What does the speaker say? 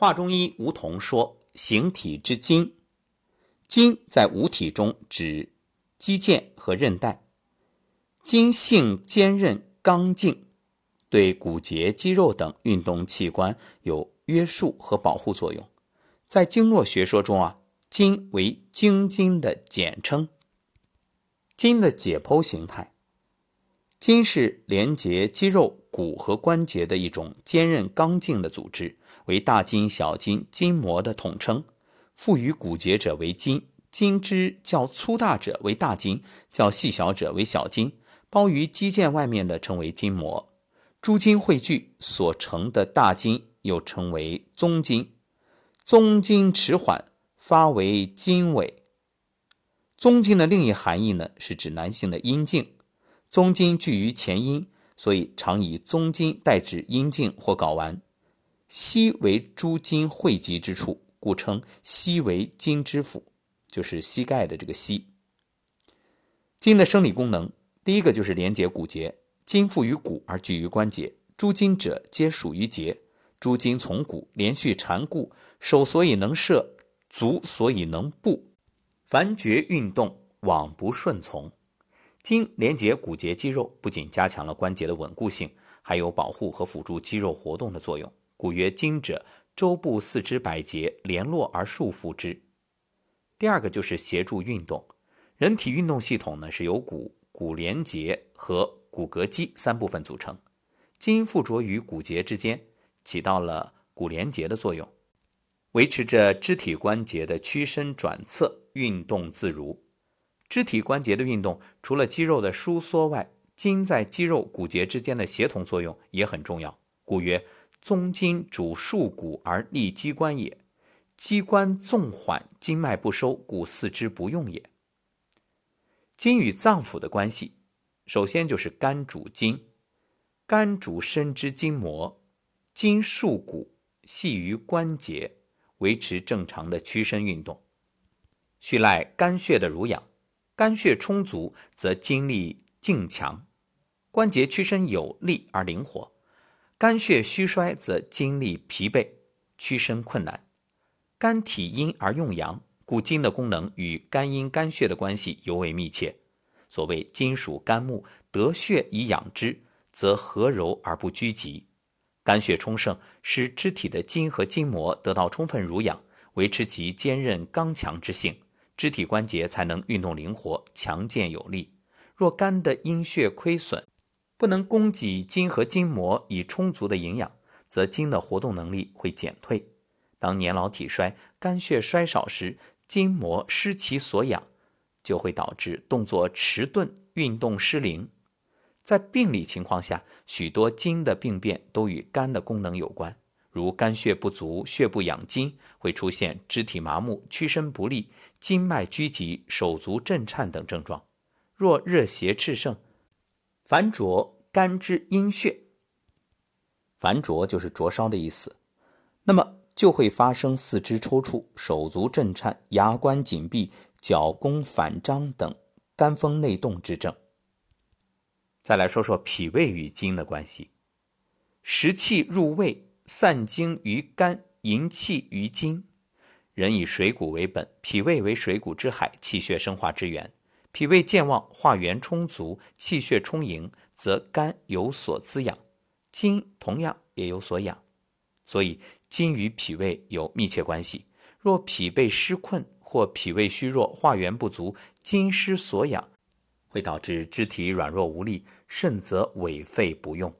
华中医吴桐说：“形体之筋，筋在五体中指肌腱和韧带。筋性坚韧刚劲，对骨节、肌肉等运动器官有约束和保护作用。在经络学说中啊，筋为经筋的简称。筋的解剖形态，筋是连接肌肉、骨和关节的一种坚韧刚劲的组织。”为大筋、小筋、筋膜的统称，附于骨节者为筋，筋之较粗大者为大筋，较细小者为小筋，包于肌腱外面的称为筋膜。诸筋汇聚所成的大筋又称为宗筋，宗筋迟缓发为筋尾。宗筋的另一含义呢，是指男性的阴茎。宗筋聚于前阴，所以常以宗筋代指阴茎或睾丸。膝为诸筋汇集之处，故称膝为筋之府，就是膝盖的这个膝。筋的生理功能，第一个就是连接骨节，筋附于骨而聚于关节。诸筋者皆属于节，诸筋从骨连续缠固，手所以能摄，足所以能步，凡觉运动往不顺从。筋连接骨节肌肉，不仅加强了关节的稳固性，还有保护和辅助肌肉活动的作用。故曰：筋者，周部四肢百节联络而束缚之。第二个就是协助运动。人体运动系统呢是由骨、骨连结和骨骼肌三部分组成。筋附着于骨节之间，起到了骨连结的作用，维持着肢体关节的屈伸转侧，运动自如。肢体关节的运动，除了肌肉的收缩外，筋在肌肉骨节之间的协同作用也很重要。故曰。宗筋主束骨而立机关也，机关纵缓，经脉不收，故四肢不用也。筋与脏腑的关系，首先就是肝主筋，肝主身之筋膜，筋束骨，系于关节，维持正常的屈伸运动。需赖肝血的濡养，肝血充足，则精力劲强，关节屈伸有力而灵活。肝血虚衰，则精力疲惫，屈伸困难。肝体阴而用阳，故筋的功能与肝阴肝血的关系尤为密切。所谓筋属肝木，得血以养之，则和柔而不拘急。肝血充盛，使肢体的筋和筋膜得到充分濡养，维持其坚韧刚强之性，肢体关节才能运动灵活、强健有力。若肝的阴血亏损，不能供给筋和筋膜以充足的营养，则筋的活动能力会减退。当年老体衰、肝血衰少时，筋膜失其所养，就会导致动作迟钝、运动失灵。在病理情况下，许多筋的病变都与肝的功能有关，如肝血不足、血不养筋，会出现肢体麻木、屈伸不利、筋脉拘急、手足震颤等症状。若热邪炽盛，烦灼肝之阴血，烦灼就是灼烧的意思，那么就会发生四肢抽搐、手足震颤、牙关紧闭、脚弓反张等肝风内动之症。再来说说脾胃与筋的关系，食气入胃，散精于肝，营气于筋。人以水谷为本，脾胃为水谷之海，气血生化之源。脾胃健旺，化源充足，气血充盈，则肝有所滋养，筋同样也有所养，所以筋与脾胃有密切关系。若脾胃失困或脾胃虚弱，化源不足，筋失所养，会导致肢体软弱无力，甚则痿废不用。